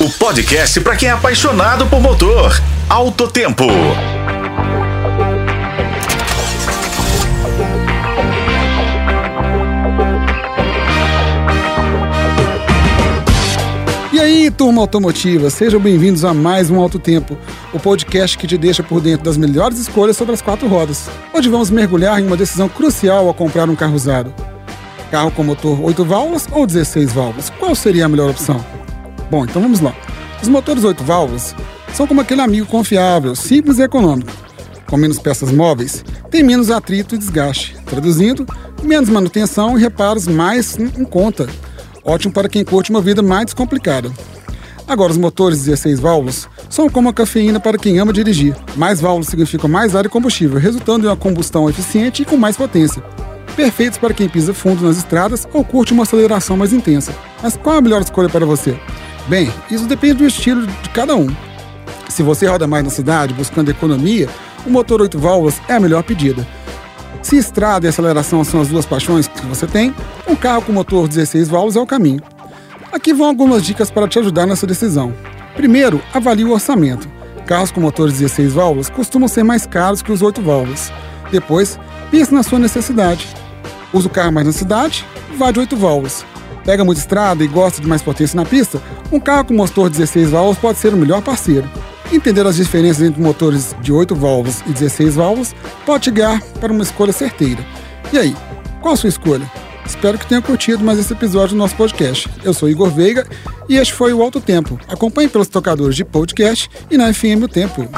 o podcast para quem é apaixonado por motor. Alto Tempo. E aí, turma automotiva, sejam bem-vindos a mais um Alto Tempo, o podcast que te deixa por dentro das melhores escolhas sobre as quatro rodas. Hoje vamos mergulhar em uma decisão crucial ao comprar um carro usado. Carro com motor 8 válvulas ou 16 válvulas? Qual seria a melhor opção? Bom, então vamos lá. Os motores 8 válvulas são como aquele amigo confiável, simples e econômico. Com menos peças móveis, tem menos atrito e desgaste. Traduzindo, menos manutenção e reparos mais em conta. Ótimo para quem curte uma vida mais descomplicada. Agora, os motores 16 válvulas são como a cafeína para quem ama dirigir. Mais válvulas significam mais ar e combustível, resultando em uma combustão eficiente e com mais potência. Perfeitos para quem pisa fundo nas estradas ou curte uma aceleração mais intensa. Mas qual a melhor escolha para você? Bem, isso depende do estilo de cada um. Se você roda mais na cidade buscando economia, o motor 8 válvulas é a melhor pedida. Se estrada e aceleração são as duas paixões que você tem, um carro com motor 16 válvulas é o caminho. Aqui vão algumas dicas para te ajudar nessa decisão. Primeiro, avalie o orçamento. Carros com motores 16 válvulas costumam ser mais caros que os 8 válvulas. Depois, pense na sua necessidade. Usa o carro mais na cidade? Vá de 8 válvulas pega muita estrada e gosta de mais potência na pista, um carro com motor 16 válvulas pode ser o melhor parceiro. Entender as diferenças entre motores de 8 válvulas e 16 válvulas pode te guiar para uma escolha certeira. E aí, qual a sua escolha? Espero que tenha curtido mais esse episódio do nosso podcast. Eu sou Igor Veiga e este foi o Alto Tempo. Acompanhe pelos tocadores de podcast e na FM O Tempo.